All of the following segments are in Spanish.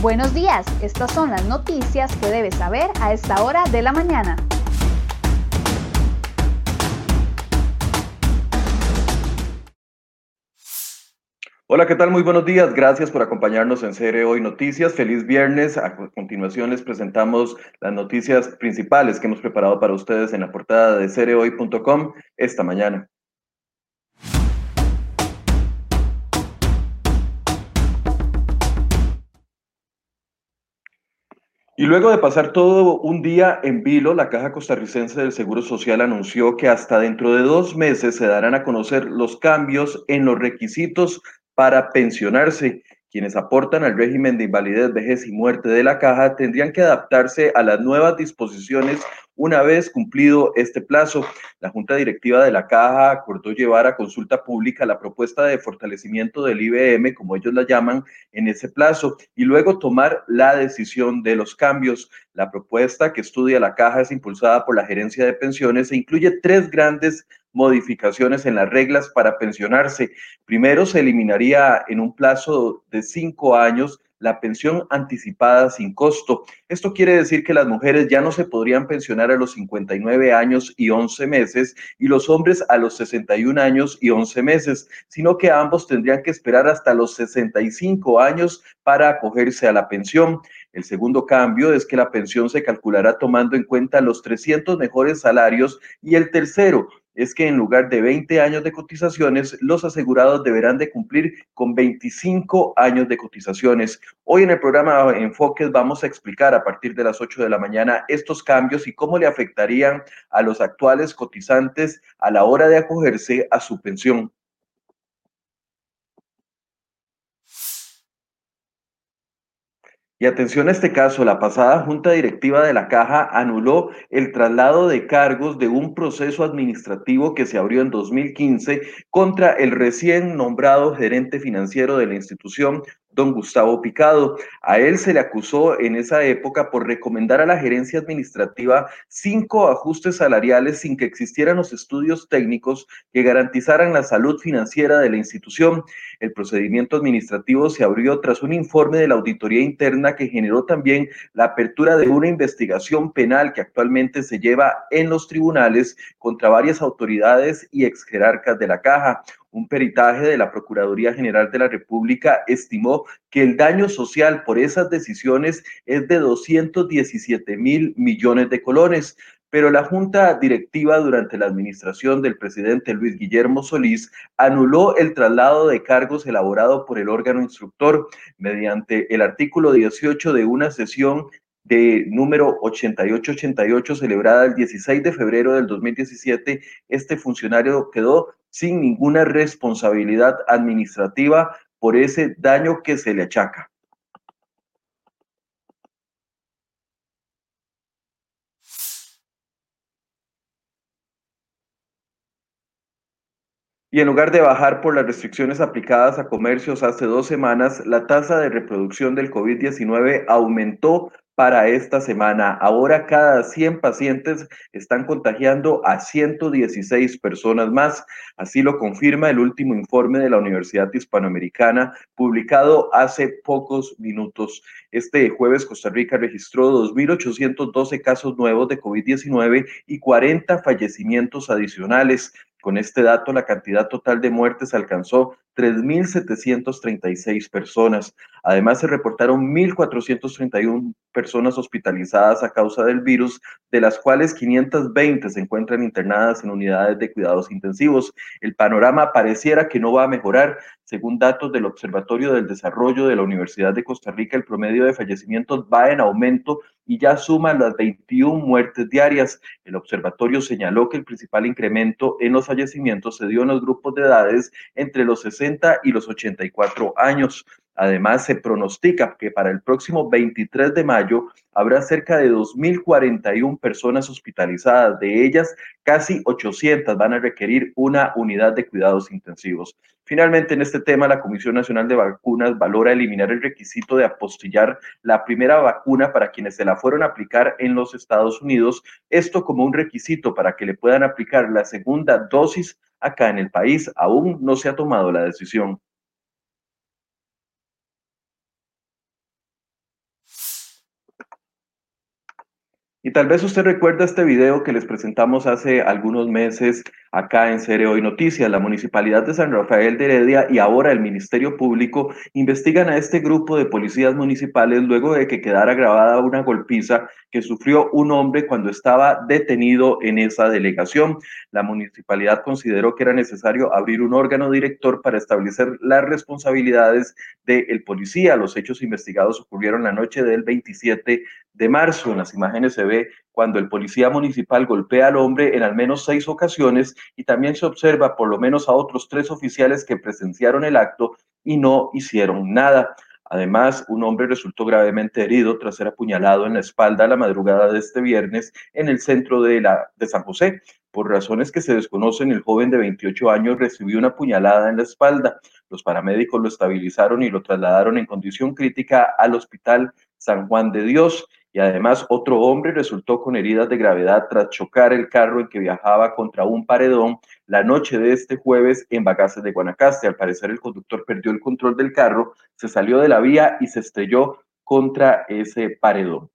Buenos días, estas son las noticias que debes saber a esta hora de la mañana. Hola, ¿qué tal? Muy buenos días. Gracias por acompañarnos en CR Hoy Noticias. Feliz viernes. A continuación les presentamos las noticias principales que hemos preparado para ustedes en la portada de cereoy.com esta mañana. Y luego de pasar todo un día en vilo, la Caja Costarricense del Seguro Social anunció que hasta dentro de dos meses se darán a conocer los cambios en los requisitos para pensionarse quienes aportan al régimen de invalidez, vejez y muerte de la caja tendrían que adaptarse a las nuevas disposiciones una vez cumplido este plazo. La Junta Directiva de la Caja acordó llevar a consulta pública la propuesta de fortalecimiento del IBM, como ellos la llaman, en ese plazo y luego tomar la decisión de los cambios. La propuesta que estudia la Caja es impulsada por la Gerencia de Pensiones e incluye tres grandes modificaciones en las reglas para pensionarse. Primero, se eliminaría en un plazo de cinco años la pensión anticipada sin costo. Esto quiere decir que las mujeres ya no se podrían pensionar a los 59 años y 11 meses y los hombres a los 61 años y 11 meses, sino que ambos tendrían que esperar hasta los 65 años para acogerse a la pensión. El segundo cambio es que la pensión se calculará tomando en cuenta los 300 mejores salarios y el tercero es que en lugar de 20 años de cotizaciones, los asegurados deberán de cumplir con 25 años de cotizaciones. Hoy en el programa Enfoques vamos a explicar a partir de las 8 de la mañana estos cambios y cómo le afectarían a los actuales cotizantes a la hora de acogerse a su pensión. Y atención a este caso, la pasada junta directiva de la Caja anuló el traslado de cargos de un proceso administrativo que se abrió en 2015 contra el recién nombrado gerente financiero de la institución, don Gustavo Picado. A él se le acusó en esa época por recomendar a la gerencia administrativa cinco ajustes salariales sin que existieran los estudios técnicos que garantizaran la salud financiera de la institución. El procedimiento administrativo se abrió tras un informe de la auditoría interna que generó también la apertura de una investigación penal que actualmente se lleva en los tribunales contra varias autoridades y ex jerarcas de la caja. Un peritaje de la Procuraduría General de la República estimó que el daño social por esas decisiones es de 217 mil millones de colones, pero la Junta Directiva durante la administración del presidente Luis Guillermo Solís anuló el traslado de cargos elaborado por el órgano instructor mediante el artículo 18 de una sesión de número 8888 celebrada el 16 de febrero del 2017, este funcionario quedó sin ninguna responsabilidad administrativa por ese daño que se le achaca. Y en lugar de bajar por las restricciones aplicadas a comercios hace dos semanas, la tasa de reproducción del COVID-19 aumentó para esta semana. Ahora cada 100 pacientes están contagiando a 116 personas más. Así lo confirma el último informe de la Universidad Hispanoamericana publicado hace pocos minutos. Este jueves Costa Rica registró 2.812 casos nuevos de COVID-19 y 40 fallecimientos adicionales. Con este dato, la cantidad total de muertes alcanzó 3.736 personas. Además, se reportaron 1.431 personas hospitalizadas a causa del virus, de las cuales 520 se encuentran internadas en unidades de cuidados intensivos. El panorama pareciera que no va a mejorar. Según datos del Observatorio del Desarrollo de la Universidad de Costa Rica, el promedio de fallecimientos va en aumento y ya suma las 21 muertes diarias. El observatorio señaló que el principal incremento en los fallecimientos se dio en los grupos de edades entre los 60 y los 84 años. Además, se pronostica que para el próximo 23 de mayo habrá cerca de 2.041 personas hospitalizadas. De ellas, casi 800 van a requerir una unidad de cuidados intensivos. Finalmente, en este tema, la Comisión Nacional de Vacunas valora eliminar el requisito de apostillar la primera vacuna para quienes se la fueron a aplicar en los Estados Unidos, esto como un requisito para que le puedan aplicar la segunda dosis acá en el país. Aún no se ha tomado la decisión. Y tal vez usted recuerda este video que les presentamos hace algunos meses acá en Cere Hoy Noticias. La Municipalidad de San Rafael de Heredia y ahora el Ministerio Público investigan a este grupo de policías municipales luego de que quedara grabada una golpiza que sufrió un hombre cuando estaba detenido en esa delegación. La municipalidad consideró que era necesario abrir un órgano director para establecer las responsabilidades del policía. Los hechos investigados ocurrieron la noche del 27 de marzo. En las imágenes se ve cuando el policía municipal golpea al hombre en al menos seis ocasiones y también se observa por lo menos a otros tres oficiales que presenciaron el acto y no hicieron nada. Además, un hombre resultó gravemente herido tras ser apuñalado en la espalda la madrugada de este viernes en el centro de, la, de San José. Por razones que se desconocen, el joven de 28 años recibió una puñalada en la espalda. Los paramédicos lo estabilizaron y lo trasladaron en condición crítica al hospital San Juan de Dios y además otro hombre resultó con heridas de gravedad tras chocar el carro en que viajaba contra un paredón la noche de este jueves en Bagaces de Guanacaste. Al parecer el conductor perdió el control del carro, se salió de la vía y se estrelló contra ese paredón.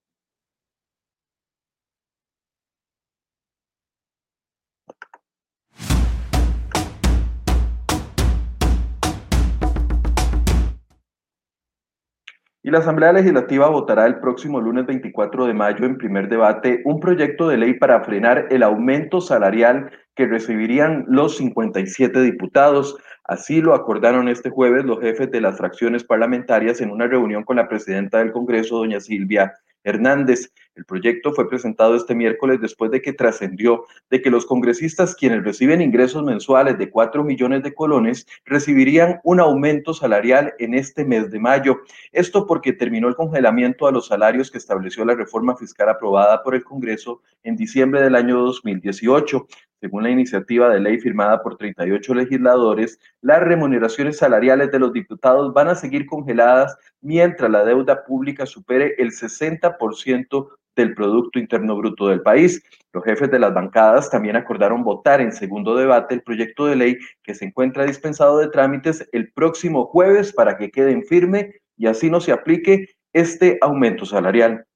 Y la Asamblea Legislativa votará el próximo lunes 24 de mayo en primer debate un proyecto de ley para frenar el aumento salarial que recibirían los 57 diputados. Así lo acordaron este jueves los jefes de las fracciones parlamentarias en una reunión con la presidenta del Congreso, doña Silvia Hernández. El proyecto fue presentado este miércoles después de que trascendió de que los congresistas quienes reciben ingresos mensuales de 4 millones de colones recibirían un aumento salarial en este mes de mayo. Esto porque terminó el congelamiento a los salarios que estableció la reforma fiscal aprobada por el Congreso en diciembre del año 2018. Según la iniciativa de ley firmada por 38 legisladores, las remuneraciones salariales de los diputados van a seguir congeladas mientras la deuda pública supere el 60% del Producto Interno Bruto del país. Los jefes de las bancadas también acordaron votar en segundo debate el proyecto de ley que se encuentra dispensado de trámites el próximo jueves para que quede en firme y así no se aplique este aumento salarial.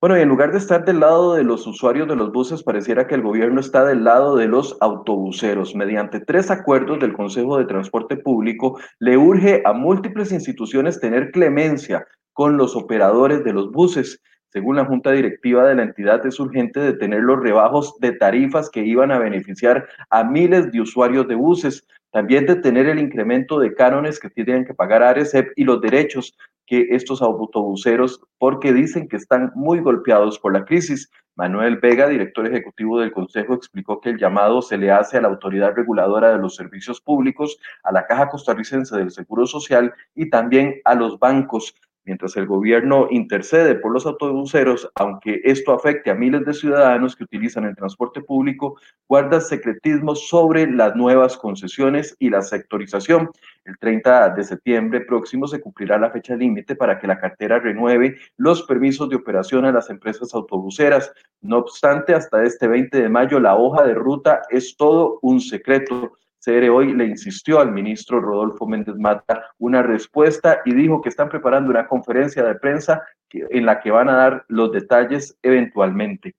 Bueno, y en lugar de estar del lado de los usuarios de los buses, pareciera que el gobierno está del lado de los autobuseros. Mediante tres acuerdos del Consejo de Transporte Público, le urge a múltiples instituciones tener clemencia con los operadores de los buses. Según la Junta Directiva de la entidad, es urgente detener los rebajos de tarifas que iban a beneficiar a miles de usuarios de buses. También detener el incremento de cánones que tienen que pagar ARECEP y los derechos que estos autobuseros, porque dicen que están muy golpeados por la crisis. Manuel Vega, director ejecutivo del Consejo, explicó que el llamado se le hace a la Autoridad Reguladora de los Servicios Públicos, a la Caja Costarricense del Seguro Social y también a los bancos Mientras el gobierno intercede por los autobuseros, aunque esto afecte a miles de ciudadanos que utilizan el transporte público, guarda secretismo sobre las nuevas concesiones y la sectorización. El 30 de septiembre próximo se cumplirá la fecha límite para que la cartera renueve los permisos de operación a las empresas autobuseras. No obstante, hasta este 20 de mayo la hoja de ruta es todo un secreto. CR hoy le insistió al ministro Rodolfo Méndez Mata una respuesta y dijo que están preparando una conferencia de prensa en la que van a dar los detalles eventualmente.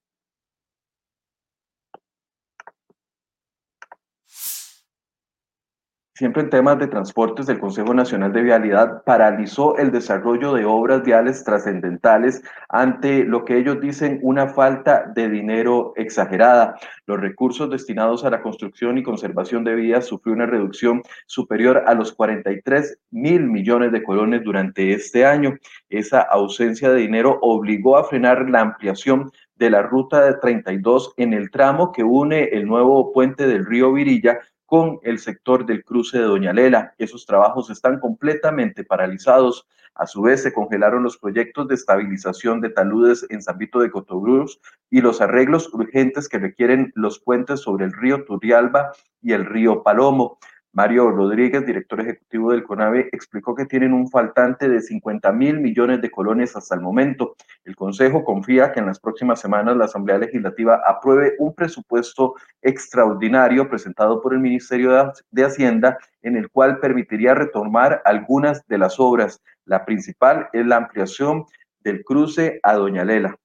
Siempre en temas de transportes, el Consejo Nacional de Vialidad paralizó el desarrollo de obras viales trascendentales ante lo que ellos dicen una falta de dinero exagerada. Los recursos destinados a la construcción y conservación de vías sufrió una reducción superior a los 43 mil millones de colones durante este año. Esa ausencia de dinero obligó a frenar la ampliación de la ruta de 32 en el tramo que une el nuevo puente del río Virilla con el sector del cruce de Doña Lela. Esos trabajos están completamente paralizados. A su vez, se congelaron los proyectos de estabilización de taludes en San Vito de Cotobruz y los arreglos urgentes que requieren los puentes sobre el río Turrialba y el río Palomo. Mario Rodríguez, director ejecutivo del CONAVE, explicó que tienen un faltante de 50 mil millones de colones hasta el momento. El Consejo confía que en las próximas semanas la Asamblea Legislativa apruebe un presupuesto extraordinario presentado por el Ministerio de Hacienda en el cual permitiría retomar algunas de las obras. La principal es la ampliación del cruce a Doña Lela.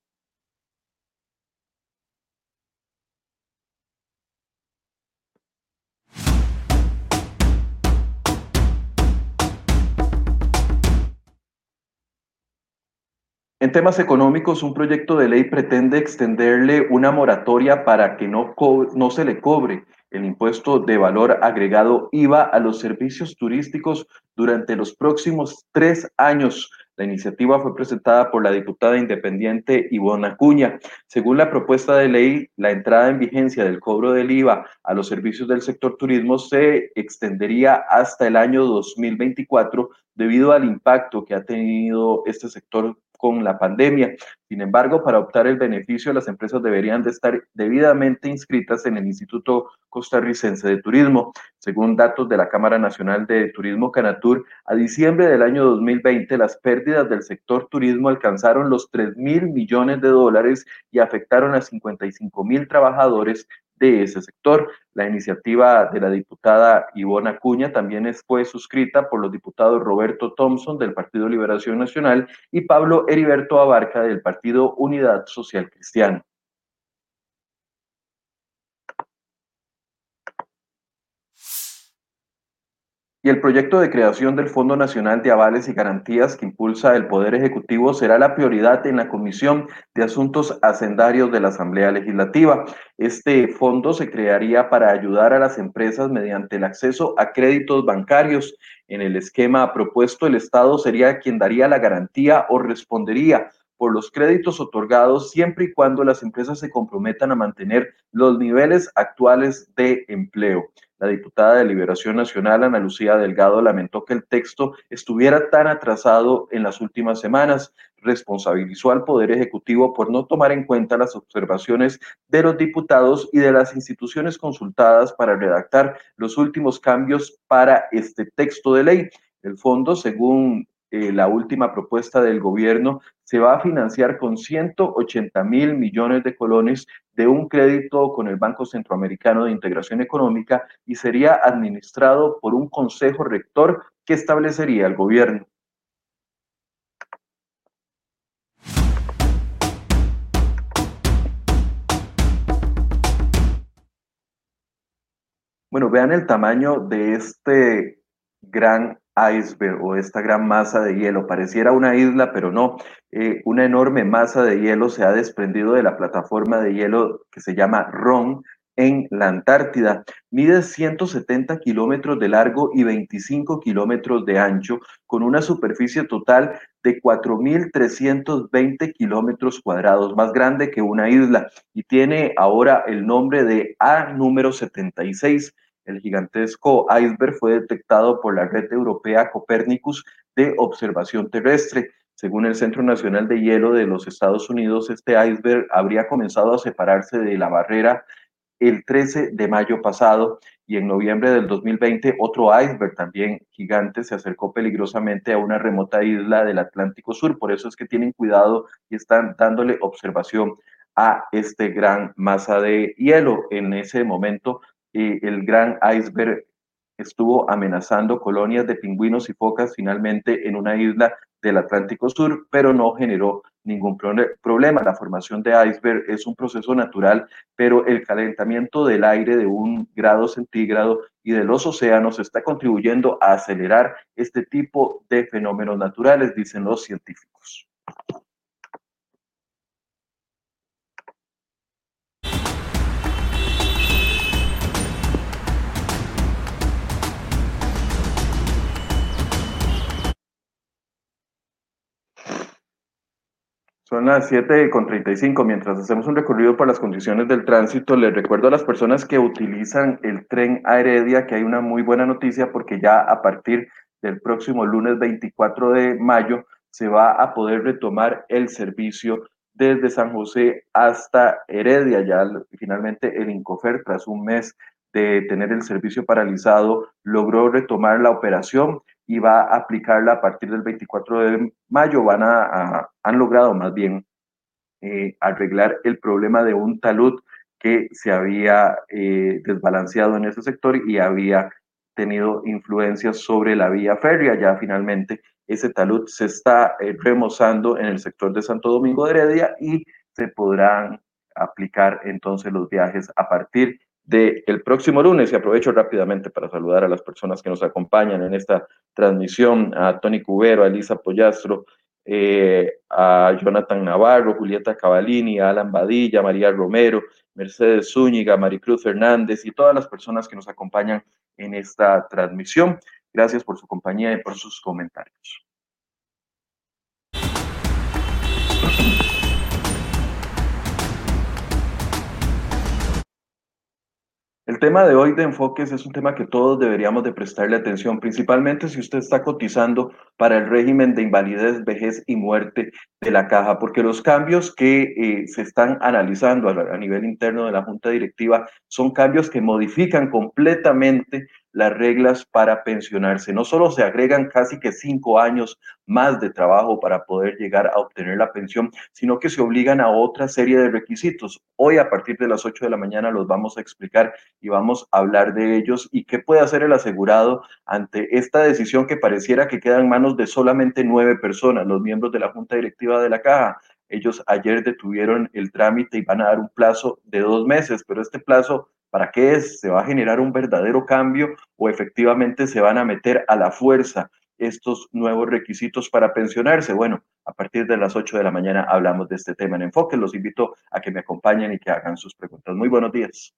En temas económicos, un proyecto de ley pretende extenderle una moratoria para que no, no se le cobre el impuesto de valor agregado IVA a los servicios turísticos durante los próximos tres años. La iniciativa fue presentada por la diputada independiente Ivona Acuña. Según la propuesta de ley, la entrada en vigencia del cobro del IVA a los servicios del sector turismo se extendería hasta el año 2024 debido al impacto que ha tenido este sector con la pandemia. Sin embargo, para optar el beneficio, las empresas deberían de estar debidamente inscritas en el Instituto Costarricense de Turismo. Según datos de la Cámara Nacional de Turismo Canatur, a diciembre del año 2020 las pérdidas del sector turismo alcanzaron los 3 mil millones de dólares y afectaron a 55 mil trabajadores de ese sector. La iniciativa de la diputada Ivona Cuña también fue suscrita por los diputados Roberto Thompson del Partido Liberación Nacional y Pablo Heriberto Abarca del Partido Unidad Social Cristiana. Y el proyecto de creación del Fondo Nacional de Avales y Garantías que impulsa el Poder Ejecutivo será la prioridad en la Comisión de Asuntos Hacendarios de la Asamblea Legislativa. Este fondo se crearía para ayudar a las empresas mediante el acceso a créditos bancarios. En el esquema propuesto, el Estado sería quien daría la garantía o respondería por los créditos otorgados siempre y cuando las empresas se comprometan a mantener los niveles actuales de empleo. La diputada de Liberación Nacional, Ana Lucía Delgado, lamentó que el texto estuviera tan atrasado en las últimas semanas. Responsabilizó al Poder Ejecutivo por no tomar en cuenta las observaciones de los diputados y de las instituciones consultadas para redactar los últimos cambios para este texto de ley. El fondo, según eh, la última propuesta del gobierno, se va a financiar con 180 mil millones de colones de un crédito con el Banco Centroamericano de Integración Económica y sería administrado por un consejo rector que establecería el gobierno. Bueno, vean el tamaño de este gran iceberg o esta gran masa de hielo. Pareciera una isla, pero no. Eh, una enorme masa de hielo se ha desprendido de la plataforma de hielo que se llama RON en la Antártida. Mide 170 kilómetros de largo y 25 kilómetros de ancho, con una superficie total de 4.320 kilómetros cuadrados, más grande que una isla, y tiene ahora el nombre de A número 76 el gigantesco iceberg fue detectado por la red europea Copernicus de observación terrestre. Según el Centro Nacional de Hielo de los Estados Unidos, este iceberg habría comenzado a separarse de la barrera el 13 de mayo pasado y en noviembre del 2020 otro iceberg también gigante se acercó peligrosamente a una remota isla del Atlántico Sur. Por eso es que tienen cuidado y están dándole observación a este gran masa de hielo. En ese momento el gran iceberg estuvo amenazando colonias de pingüinos y focas finalmente en una isla del Atlántico Sur, pero no generó ningún problema. La formación de iceberg es un proceso natural, pero el calentamiento del aire de un grado centígrado y de los océanos está contribuyendo a acelerar este tipo de fenómenos naturales, dicen los científicos. Son las 7 con 35. Mientras hacemos un recorrido por las condiciones del tránsito, les recuerdo a las personas que utilizan el tren a Heredia que hay una muy buena noticia porque ya a partir del próximo lunes 24 de mayo se va a poder retomar el servicio desde San José hasta Heredia. Ya finalmente el Incofer, tras un mes de tener el servicio paralizado, logró retomar la operación y va a aplicarla a partir del 24 de mayo. Van a, han logrado más bien eh, arreglar el problema de un talud que se había eh, desbalanceado en ese sector y había tenido influencias sobre la vía férrea. Ya finalmente ese talud se está eh, remozando en el sector de Santo Domingo de Heredia y se podrán aplicar entonces los viajes a partir del el próximo lunes. Y aprovecho rápidamente para saludar a las personas que nos acompañan en esta transmisión, a Tony Cubero, a Elisa Pollastro, eh, a Jonathan Navarro, Julieta Cavalini, Alan Badilla, María Romero, Mercedes Zúñiga, Maricruz Fernández y todas las personas que nos acompañan en esta transmisión. Gracias por su compañía y por sus comentarios. El tema de hoy de enfoques es un tema que todos deberíamos de prestarle atención, principalmente si usted está cotizando para el régimen de invalidez, vejez y muerte de la caja, porque los cambios que eh, se están analizando a, a nivel interno de la Junta Directiva son cambios que modifican completamente las reglas para pensionarse. No solo se agregan casi que cinco años más de trabajo para poder llegar a obtener la pensión, sino que se obligan a otra serie de requisitos. Hoy a partir de las 8 de la mañana los vamos a explicar y vamos a hablar de ellos y qué puede hacer el asegurado ante esta decisión que pareciera que queda en manos de solamente nueve personas, los miembros de la Junta Directiva de la Caja. Ellos ayer detuvieron el trámite y van a dar un plazo de dos meses, pero este plazo ¿Para qué es? ¿Se va a generar un verdadero cambio o efectivamente se van a meter a la fuerza estos nuevos requisitos para pensionarse? Bueno, a partir de las 8 de la mañana hablamos de este tema en enfoque. Los invito a que me acompañen y que hagan sus preguntas. Muy buenos días.